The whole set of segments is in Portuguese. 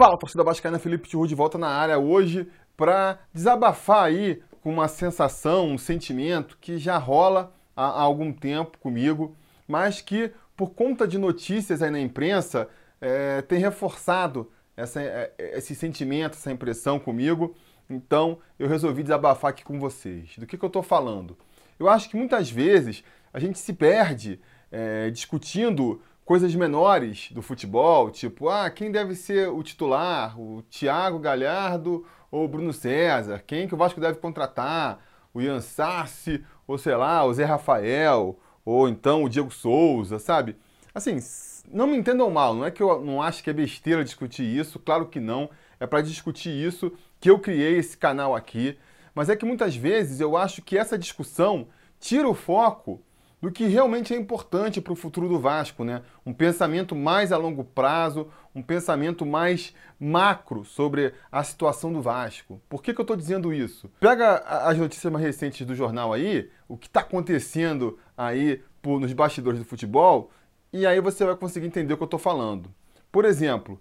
Fala, torcida vascaína, Felipe Tiru de volta na área hoje para desabafar aí com uma sensação, um sentimento que já rola há, há, algum tempo comigo, mas que por conta de notícias aí na imprensa é, tem reforçado essa, é, esse sentimento, essa impressão comigo. Então eu resolvi desabafar aqui com vocês. Do que, que eu estou falando? Eu acho que muitas vezes a gente se perde é, discutindo coisas menores do futebol, tipo, ah, quem deve ser o titular? O Thiago Galhardo ou o Bruno César? Quem que o Vasco deve contratar? O Ian Sarsi, ou sei lá, o Zé Rafael, ou então o Diego Souza, sabe? Assim, não me entendam mal, não é que eu não acho que é besteira discutir isso, claro que não. É para discutir isso que eu criei esse canal aqui. Mas é que muitas vezes eu acho que essa discussão tira o foco do que realmente é importante para o futuro do Vasco, né? Um pensamento mais a longo prazo, um pensamento mais macro sobre a situação do Vasco. Por que, que eu estou dizendo isso? Pega as notícias mais recentes do jornal aí, o que está acontecendo aí por, nos bastidores do futebol, e aí você vai conseguir entender o que eu estou falando. Por exemplo,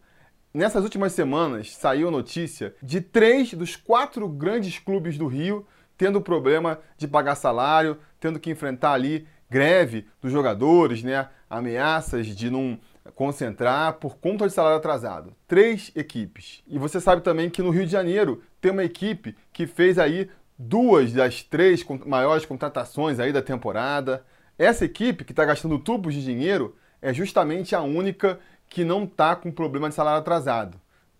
nessas últimas semanas saiu notícia de três dos quatro grandes clubes do Rio tendo problema de pagar salário, tendo que enfrentar ali greve dos jogadores, né? ameaças de não concentrar por conta de salário atrasado. Três equipes. E você sabe também que no Rio de Janeiro tem uma equipe que fez aí duas das três maiores contratações aí da temporada. Essa equipe que está gastando tubos de dinheiro é justamente a única que não está com problema de salário atrasado.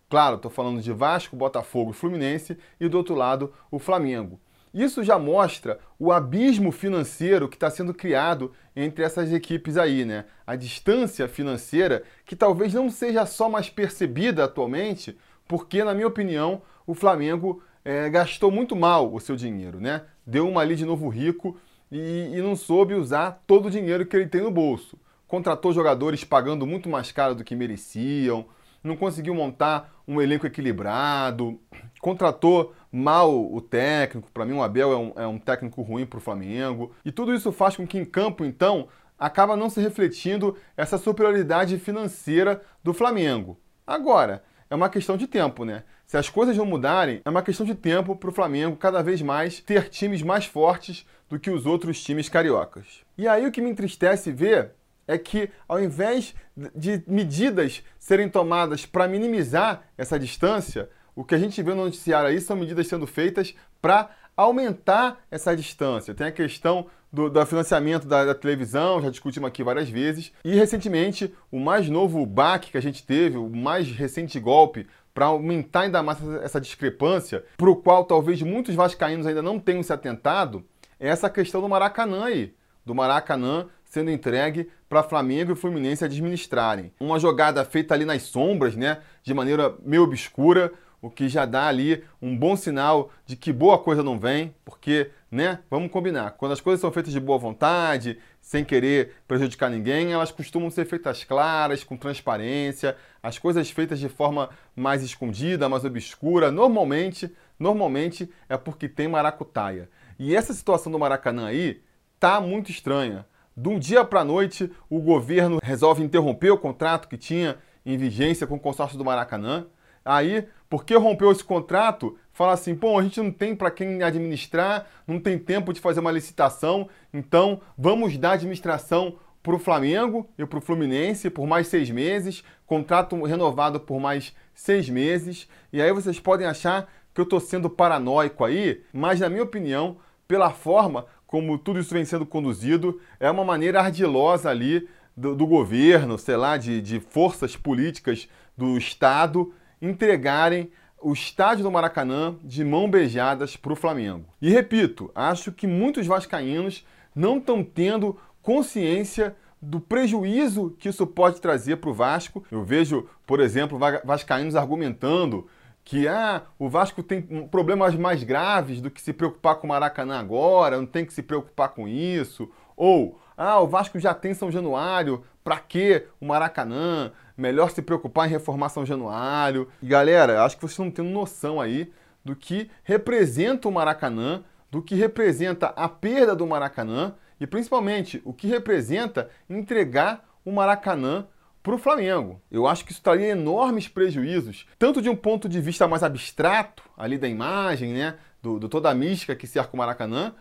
Claro, estou falando de Vasco, Botafogo e Fluminense e do outro lado o Flamengo. Isso já mostra o abismo financeiro que está sendo criado entre essas equipes aí, né? A distância financeira que talvez não seja só mais percebida atualmente, porque, na minha opinião, o Flamengo é, gastou muito mal o seu dinheiro, né? Deu uma ali de novo rico e, e não soube usar todo o dinheiro que ele tem no bolso. Contratou jogadores pagando muito mais caro do que mereciam, não conseguiu montar um elenco equilibrado, contratou mal o técnico. Para mim, o Abel é um, é um técnico ruim para o Flamengo. E tudo isso faz com que em campo, então, acaba não se refletindo essa superioridade financeira do Flamengo. Agora, é uma questão de tempo, né? Se as coisas não mudarem, é uma questão de tempo para o Flamengo cada vez mais ter times mais fortes do que os outros times cariocas. E aí o que me entristece ver é que, ao invés de medidas serem tomadas para minimizar essa distância, o que a gente vê no noticiário aí são medidas sendo feitas para aumentar essa distância. Tem a questão do, do financiamento da, da, televisão, já discutimos aqui várias vezes. E recentemente, o mais novo baque que a gente teve, o mais recente golpe para aumentar ainda mais essa discrepância, para o qual talvez muitos vascaínos ainda não tenham se atentado, é essa questão do Maracanã aí. Do Maracanã sendo entregue para Flamengo e Fluminense administrarem. Uma jogada feita ali nas sombras, né, de maneira meio obscura, o que já dá ali um bom sinal de que boa coisa não vem, porque, né, vamos combinar, quando as coisas são feitas de boa vontade, sem querer prejudicar ninguém, elas costumam ser feitas claras, com transparência, as coisas feitas de forma mais escondida, mais obscura, normalmente, normalmente é porque tem maracutaia. E essa situação do Maracanã aí tá muito estranha. De um dia para a noite, o governo resolve interromper o contrato que tinha em vigência com o consórcio do Maracanã. Aí, porque rompeu esse contrato, fala assim: pô, a gente não tem para quem administrar, não tem tempo de fazer uma licitação, então vamos dar administração para o Flamengo e para o Fluminense por mais seis meses, contrato renovado por mais seis meses. E aí vocês podem achar que eu estou sendo paranoico aí, mas na minha opinião, pela forma como tudo isso vem sendo conduzido, é uma maneira ardilosa ali do, do governo, sei lá, de, de forças políticas do Estado entregarem o estádio do Maracanã de mão beijadas para o Flamengo. E repito, acho que muitos vascaínos não estão tendo consciência do prejuízo que isso pode trazer para o Vasco. Eu vejo, por exemplo, vascaínos argumentando que ah, o Vasco tem problemas mais graves do que se preocupar com o Maracanã agora, não tem que se preocupar com isso. Ou, ah, o Vasco já tem São Januário, para que o Maracanã? Melhor se preocupar em reformar São Januário. E galera, acho que vocês não têm noção aí do que representa o Maracanã, do que representa a perda do Maracanã e principalmente o que representa entregar o Maracanã para o Flamengo. Eu acho que isso traria enormes prejuízos, tanto de um ponto de vista mais abstrato, ali da imagem, né, do, do toda a mística que cerca o Maracanã,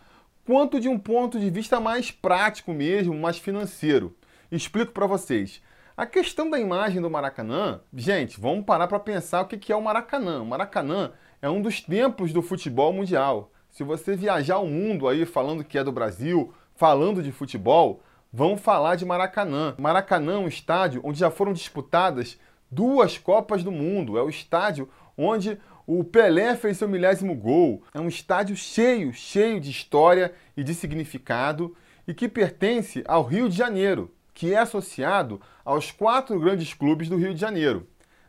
quanto de um ponto de vista mais prático mesmo, mais financeiro. Explico para vocês. A questão da imagem do Maracanã, gente, vamos parar para pensar o que é o Maracanã. O Maracanã é um dos templos do futebol mundial. Se você viajar o mundo aí falando que é do Brasil, falando de futebol, vão falar de Maracanã. Maracanã é um estádio onde já foram disputadas duas Copas do Mundo. É o estádio onde o Pelé fez seu milésimo gol. É um estádio cheio, cheio de história e de significado e que pertence ao Rio de Janeiro, que é associado aos quatro grandes clubes do Rio de Janeiro.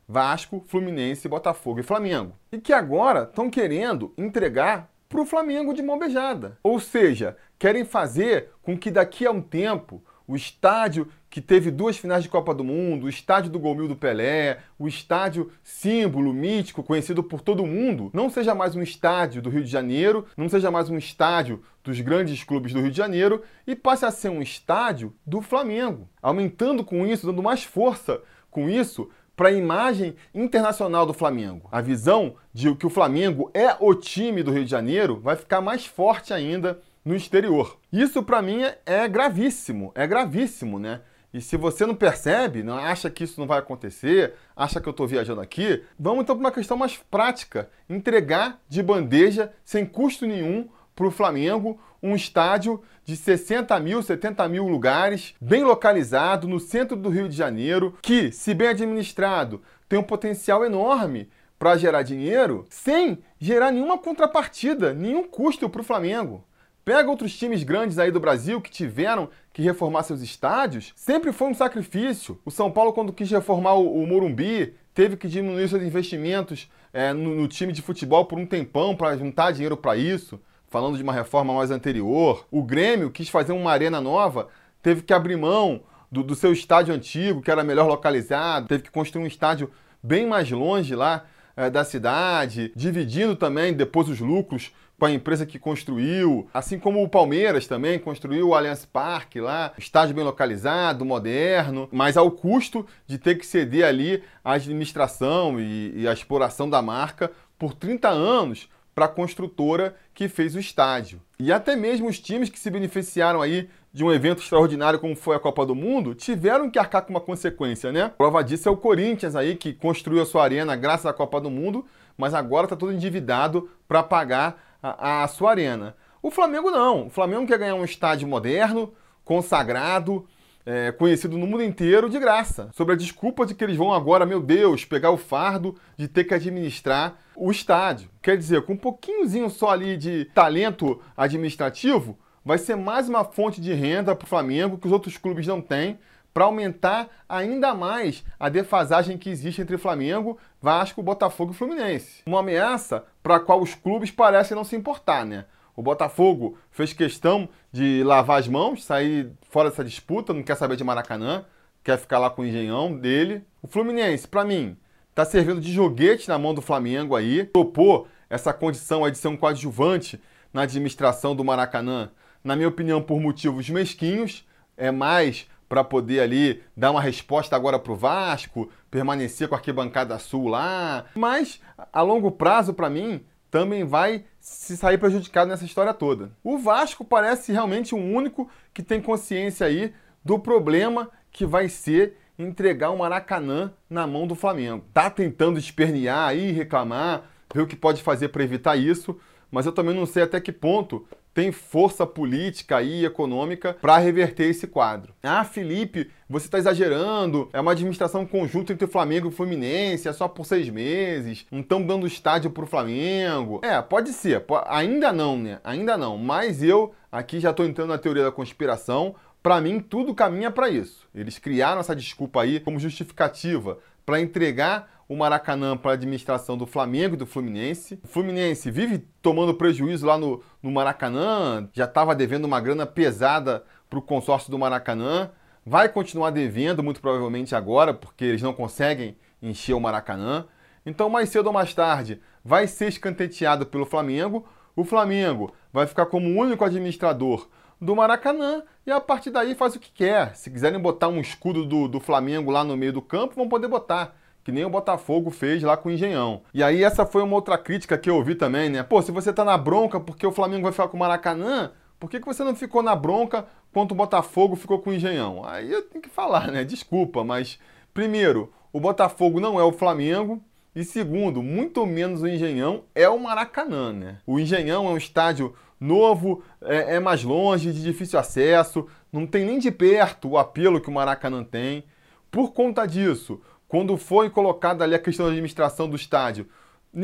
Vasco, Fluminense, Botafogo e Flamengo. E que agora estão querendo entregar para o Flamengo de mão beijada. Ou seja, querem fazer com que daqui a um tempo o estádio que teve duas finais de Copa do Mundo, o estádio do Golmil do Pelé, o estádio símbolo, mítico, conhecido por todo mundo, não seja mais um estádio do Rio de Janeiro, não seja mais um estádio dos grandes clubes do Rio de Janeiro e passe a ser um estádio do Flamengo, aumentando com isso, dando mais força com isso para a imagem internacional do Flamengo. A visão de que o Flamengo é o time do Rio de Janeiro vai ficar mais forte ainda no exterior. Isso para mim é gravíssimo, é gravíssimo, né? E se você não percebe, não acha que isso não vai acontecer, acha que eu estou viajando aqui, vamos então para uma questão mais prática: entregar de bandeja, sem custo nenhum, para o Flamengo um estádio de 60 mil, 70 mil lugares, bem localizado no centro do Rio de Janeiro, que, se bem administrado, tem um potencial enorme para gerar dinheiro, sem gerar nenhuma contrapartida, nenhum custo para o Flamengo. Pega outros times grandes aí do Brasil que tiveram que reformar seus estádios, sempre foi um sacrifício. O São Paulo, quando quis reformar o, o Morumbi, teve que diminuir seus investimentos é, no, no time de futebol por um tempão para juntar dinheiro para isso falando de uma reforma mais anterior. O Grêmio quis fazer uma arena nova, teve que abrir mão do, do seu estádio antigo, que era melhor localizado, teve que construir um estádio bem mais longe lá é, da cidade, dividindo também depois os lucros com a empresa que construiu, assim como o Palmeiras também construiu o Allianz Parque lá, estádio bem localizado, moderno, mas ao custo de ter que ceder ali a administração e, e a exploração da marca por 30 anos para a construtora que fez o estádio. E até mesmo os times que se beneficiaram aí de um evento extraordinário como foi a Copa do Mundo, tiveram que arcar com uma consequência, né? Prova disso é o Corinthians aí, que construiu a sua arena graças à Copa do Mundo, mas agora está todo endividado para pagar a, a sua arena. O Flamengo não. O Flamengo quer ganhar um estádio moderno, consagrado, é, conhecido no mundo inteiro de graça, sobre a desculpa de que eles vão agora, meu Deus, pegar o fardo de ter que administrar o estádio. Quer dizer, com um pouquinhozinho só ali de talento administrativo, vai ser mais uma fonte de renda para o Flamengo que os outros clubes não têm, para aumentar ainda mais a defasagem que existe entre Flamengo, Vasco, Botafogo e Fluminense. Uma ameaça para a qual os clubes parecem não se importar, né? O Botafogo fez questão de lavar as mãos, sair fora dessa disputa, não quer saber de Maracanã, quer ficar lá com o engenhão dele. O Fluminense, para mim, tá servindo de joguete na mão do Flamengo aí, topou essa condição aí de ser um coadjuvante na administração do Maracanã, na minha opinião, por motivos mesquinhos, é mais para poder ali dar uma resposta agora para o Vasco, permanecer com a arquibancada sul lá. Mas a longo prazo, para mim, também vai se sair prejudicado nessa história toda. O Vasco parece realmente o único que tem consciência aí do problema que vai ser entregar o Maracanã na mão do Flamengo. Tá tentando espernear aí, reclamar, ver o que pode fazer para evitar isso, mas eu também não sei até que ponto tem força política e econômica para reverter esse quadro. Ah, Felipe, você está exagerando, é uma administração conjunta entre o Flamengo e o Fluminense, é só por seis meses, não estão dando estádio para o Flamengo. É, pode ser, ainda não, né? Ainda não, mas eu aqui já estou entrando na teoria da conspiração, para mim tudo caminha para isso. Eles criaram essa desculpa aí como justificativa para entregar o Maracanã para a administração do Flamengo e do Fluminense. O Fluminense vive tomando prejuízo lá no, no Maracanã, já estava devendo uma grana pesada para o consórcio do Maracanã, vai continuar devendo, muito provavelmente agora, porque eles não conseguem encher o Maracanã. Então, mais cedo ou mais tarde, vai ser escanteado pelo Flamengo. O Flamengo vai ficar como o único administrador do Maracanã e a partir daí faz o que quer. Se quiserem botar um escudo do, do Flamengo lá no meio do campo, vão poder botar. Que nem o Botafogo fez lá com o Engenhão. E aí, essa foi uma outra crítica que eu ouvi também, né? Pô, se você tá na bronca porque o Flamengo vai ficar com o Maracanã, por que, que você não ficou na bronca quanto o Botafogo ficou com o Engenhão? Aí eu tenho que falar, né? Desculpa, mas primeiro, o Botafogo não é o Flamengo. E segundo, muito menos o Engenhão é o Maracanã, né? O Engenhão é um estádio novo, é, é, mais longe, de difícil acesso, não tem nem de perto o apelo que o Maracanã tem. Por conta disso, quando foi colocada ali a questão da administração do estádio,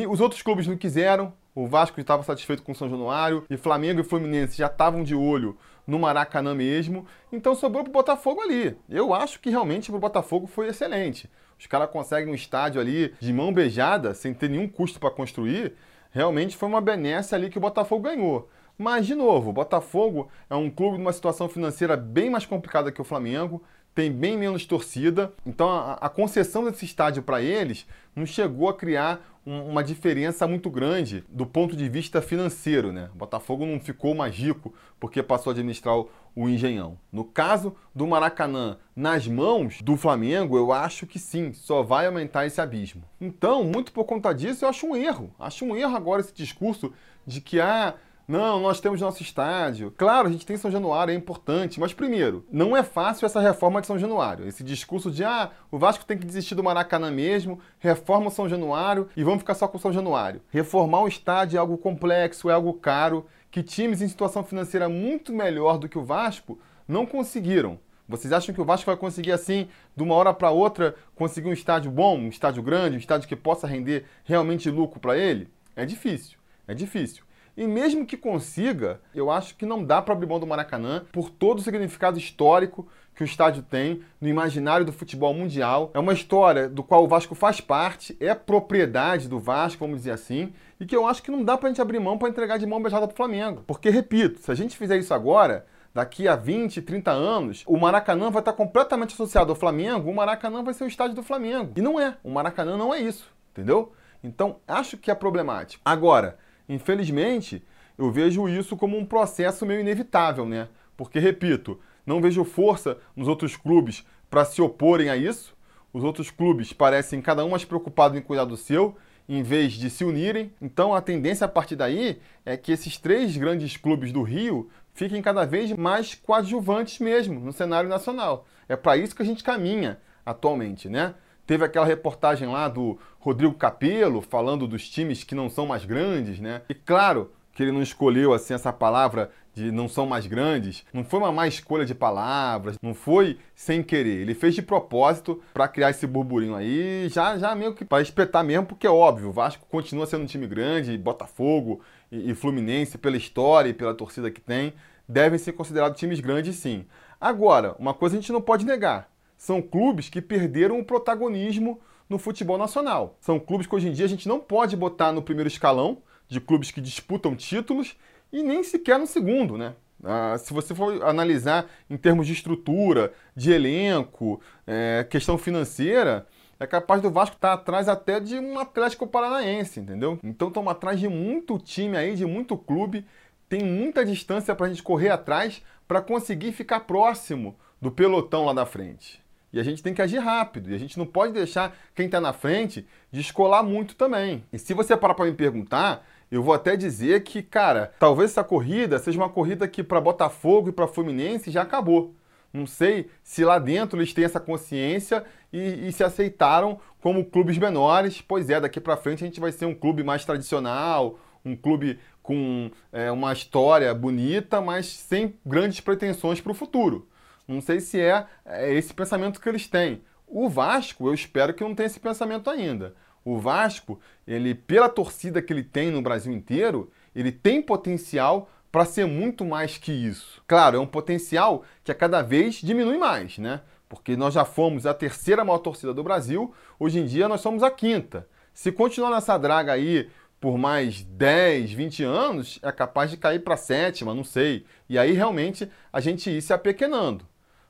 os outros clubes não quiseram, o Vasco estava satisfeito com o São Januário, e Flamengo e Fluminense já estavam de olho no Maracanã mesmo, então sobrou para o Botafogo ali. Eu acho que realmente para o Botafogo foi excelente. Os caras conseguem um estádio ali de mão beijada, sem ter nenhum custo para construir. Realmente foi uma benesse ali que o Botafogo ganhou. Mas, de novo, o Botafogo é um clube numa situação financeira bem mais complicada que o Flamengo, tem bem menos torcida, então a, a concessão desse estádio para eles não chegou a criar um, uma diferença muito grande do ponto de vista financeiro. Né? O Botafogo não ficou mais rico porque passou a administrar o, o Engenhão. No caso do Maracanã, nas mãos do Flamengo, eu acho que sim, só vai aumentar esse abismo. Então, muito por conta disso, eu acho um erro. Acho um erro agora esse discurso de que ah, não, nós temos nosso estádio. Claro, a gente tem São Januário, é importante, mas primeiro, não é fácil essa reforma de São Januário. Esse discurso de, ah, o Vasco tem que desistir do Maracanã mesmo, reforma o São Januário e vamos ficar só com o São Januário. Reformar um estádio é algo complexo, é algo caro, que times em situação financeira muito melhor do que o Vasco não conseguiram. Vocês acham que o Vasco vai conseguir assim, de uma hora para outra, conseguir um estádio bom, um estádio grande, um estádio que possa render realmente lucro para ele? É difícil, é difícil. E mesmo que consiga, eu acho que não dá para abrir mão do Maracanã por todo o significado histórico que o estádio tem no imaginário do futebol mundial. É uma história do qual o Vasco faz parte, é propriedade do Vasco, vamos dizer assim, e que eu acho que não dá para a gente abrir mão para entregar de mão beijada para o Flamengo. Porque, repito, se a gente fizer isso agora, daqui a 20, 30 anos, o Maracanã vai estar completamente associado ao Flamengo, o Maracanã vai ser o estádio do Flamengo. E não é. O Maracanã não é isso, entendeu? Então, acho que é problemático. Agora, Infelizmente, eu vejo isso como um processo meio inevitável, né? Porque, repito, não vejo força nos outros clubes para se oporem a isso. Os outros clubes parecem cada um mais preocupado em cuidar do seu, em vez de se unirem. Então, a tendência a partir daí é que esses três grandes clubes do Rio fiquem cada vez mais coadjuvantes mesmo no cenário nacional. É para isso que a gente caminha atualmente, né? Teve aquela reportagem lá do Rodrigo Capello falando dos times que não são mais grandes, né? E claro que ele não escolheu assim essa palavra de não são mais grandes, não foi uma má escolha de palavras, não foi sem querer. Ele fez de propósito para criar esse burburinho aí, já já meio que para espetar mesmo, porque é óbvio, o Vasco continua sendo um time grande, Botafogo e, e Fluminense pela história e pela torcida que tem, devem ser considerados times grandes sim. Agora, uma coisa a gente não pode negar, são clubes que perderam o protagonismo no futebol nacional. São clubes que hoje em dia a gente não pode botar no primeiro escalão de clubes que disputam títulos e nem sequer no segundo, né? Ah, se você for analisar em termos de estrutura, de elenco, é, questão financeira, é capaz do Vasco estar atrás até de um Atlético Paranaense, entendeu? Então estamos atrás de muito time aí, de muito clube, tem muita distância para a gente correr atrás para conseguir ficar próximo do pelotão lá da frente. E a gente tem que agir rápido. E a gente não pode deixar quem está na frente descolar muito também. E se você parar para me perguntar, eu vou até dizer que, cara, talvez essa corrida seja uma corrida que para Botafogo e para Fluminense já acabou. Não sei se lá dentro eles têm essa consciência e, e, se aceitaram como clubes menores. Pois é, daqui para frente a gente vai ser um clube mais tradicional, um clube com é, uma história bonita, mas sem grandes pretensões para o futuro. Não sei se é, é esse pensamento que eles têm. O Vasco, eu espero que não tenha esse pensamento ainda. O Vasco, ele pela torcida que ele tem no Brasil inteiro, ele tem potencial para ser muito mais que isso. Claro, é um potencial que a cada vez diminui mais, né? Porque nós já fomos a terceira maior torcida do Brasil, hoje em dia nós somos a quinta. Se continuar nessa draga aí por mais 10, 20 anos, é capaz de cair para sétima, não sei. E aí realmente a gente ir se apequenando.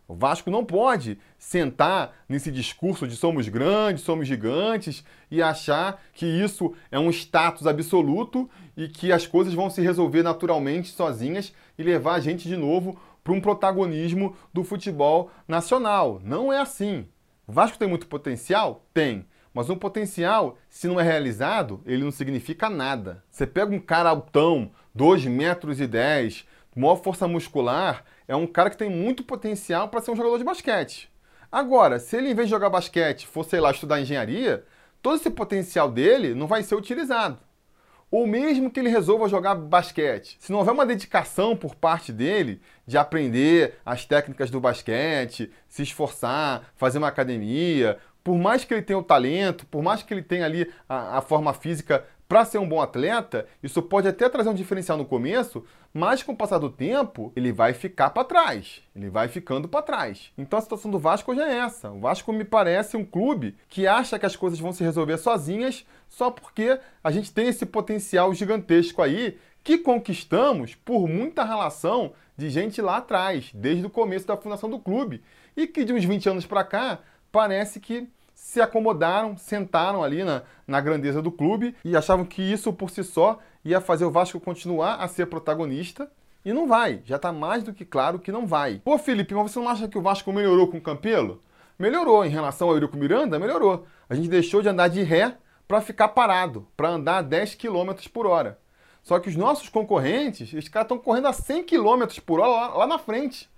O Vasco não pode sentar nesse discurso de somos grandes, somos gigantes e achar que isso é um status absoluto e que as coisas vão se resolver naturalmente sozinhas e levar a gente de novo para um protagonismo do futebol nacional. Não é assim. O Vasco tem muito potencial? Tem. Mas um potencial, se não é realizado, ele não significa nada. Você pega um cara altão, 2 metros e 10, maior força muscular, é um cara que tem muito potencial para ser um jogador de basquete. Agora, se ele, em vez de jogar basquete, for, sei lá, estudar engenharia, todo esse potencial dele não vai ser utilizado. Ou mesmo que ele resolva jogar basquete, se não houver uma dedicação por parte dele de aprender as técnicas do basquete, se esforçar, fazer uma academia, por mais que ele tenha o talento, por mais que ele tenha ali a, a forma física para ser um bom atleta, isso pode até trazer um diferencial no começo, mas com o passar do tempo, ele vai ficar para trás. Ele vai ficando para trás. Então a situação do Vasco hoje é essa. O Vasco me parece um clube que acha que as coisas vão se resolver sozinhas só porque a gente tem esse potencial gigantesco aí que conquistamos por muita relação de gente lá atrás, desde o começo da fundação do clube, e que de uns 20 anos para cá parece que se acomodaram, sentaram ali na, na grandeza do clube e achavam que isso por si só ia fazer o Vasco continuar a ser protagonista. E não vai, já está mais do que claro que não vai. Pô, Felipe, mas você não acha que o Vasco melhorou com o Campelo? Melhorou em relação ao Eurico Miranda, melhorou. A gente deixou de andar de ré para ficar parado, para andar a 10 km por hora. Só que os nossos concorrentes, esses caras estão correndo a 100 km por hora lá, lá na frente.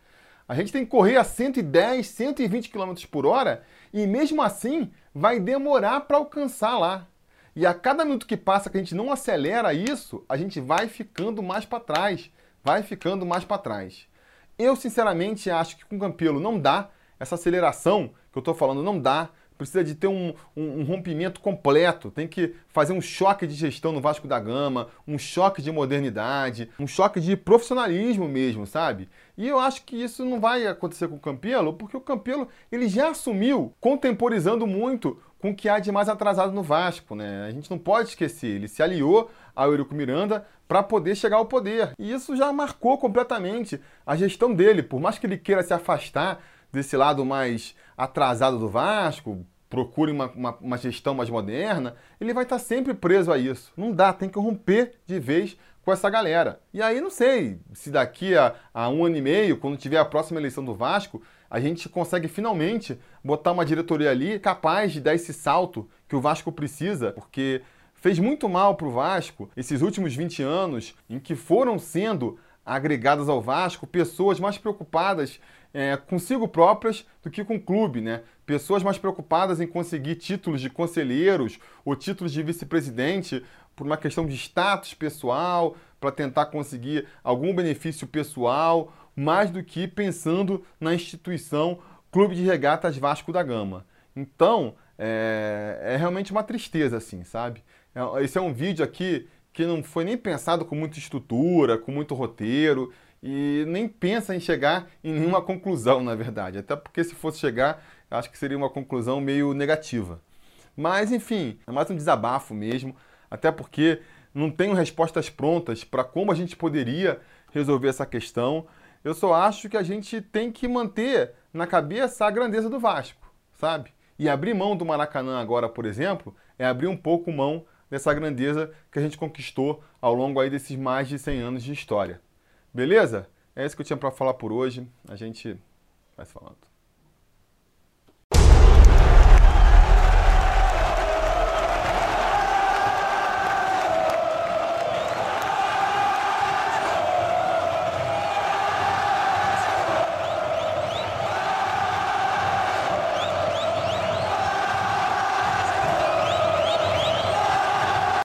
A gente tem que correr a 110, 120 km por hora e mesmo assim vai demorar para alcançar lá. E a cada minuto que passa que a gente não acelera isso, a gente vai ficando mais para trás, vai ficando mais para trás. Eu sinceramente acho que com o Campelo não dá, essa aceleração que eu estou falando não dá, precisa de ter um, um, um, rompimento completo, tem que fazer um choque de gestão no Vasco da Gama, um choque de modernidade, um choque de profissionalismo mesmo, sabe? E eu acho que isso não vai acontecer com o Campelo, porque o Campelo ele já assumiu, contemporizando muito com o que há de mais atrasado no Vasco, né? A gente não pode esquecer, ele se aliou ao Eurico Miranda para poder chegar ao poder. E isso já marcou completamente a gestão dele, por mais que ele queira se afastar desse lado mais atrasado do Vasco, procure uma, uma, uma, gestão mais moderna, ele vai estar sempre preso a isso. Não dá, tem que romper de vez com essa galera. E aí não sei se daqui a, a um ano e meio, quando tiver a próxima eleição do Vasco, a gente consegue finalmente botar uma diretoria ali capaz de dar esse salto que o Vasco precisa, porque fez muito mal para o Vasco esses últimos 20 anos em que foram sendo agregadas ao Vasco pessoas mais preocupadas é, consigo próprias do que com o clube, né? Pessoas mais preocupadas em conseguir títulos de conselheiros ou títulos de vice-presidente por uma questão de status pessoal, para tentar conseguir algum benefício pessoal, mais do que pensando na instituição Clube de Regatas Vasco da Gama. Então, é, é realmente uma tristeza, assim, sabe? É, esse é um vídeo aqui que não foi nem pensado com muita estrutura, com muito roteiro e nem pensa em chegar em nenhuma conclusão, na verdade. Até porque se fosse chegar, acho que seria uma conclusão meio negativa. Mas, enfim, é mais um desabafo mesmo, até porque não tenho respostas prontas para como a gente poderia resolver essa questão. Eu só acho que a gente tem que manter na cabeça a grandeza do Vasco, sabe? E abrir mão do Maracanã agora, por exemplo, é abrir um pouco mão dessa grandeza que a gente conquistou ao longo aí desses mais de 100 anos de história. Beleza? É isso que eu tinha para falar por hoje. A gente vai falando.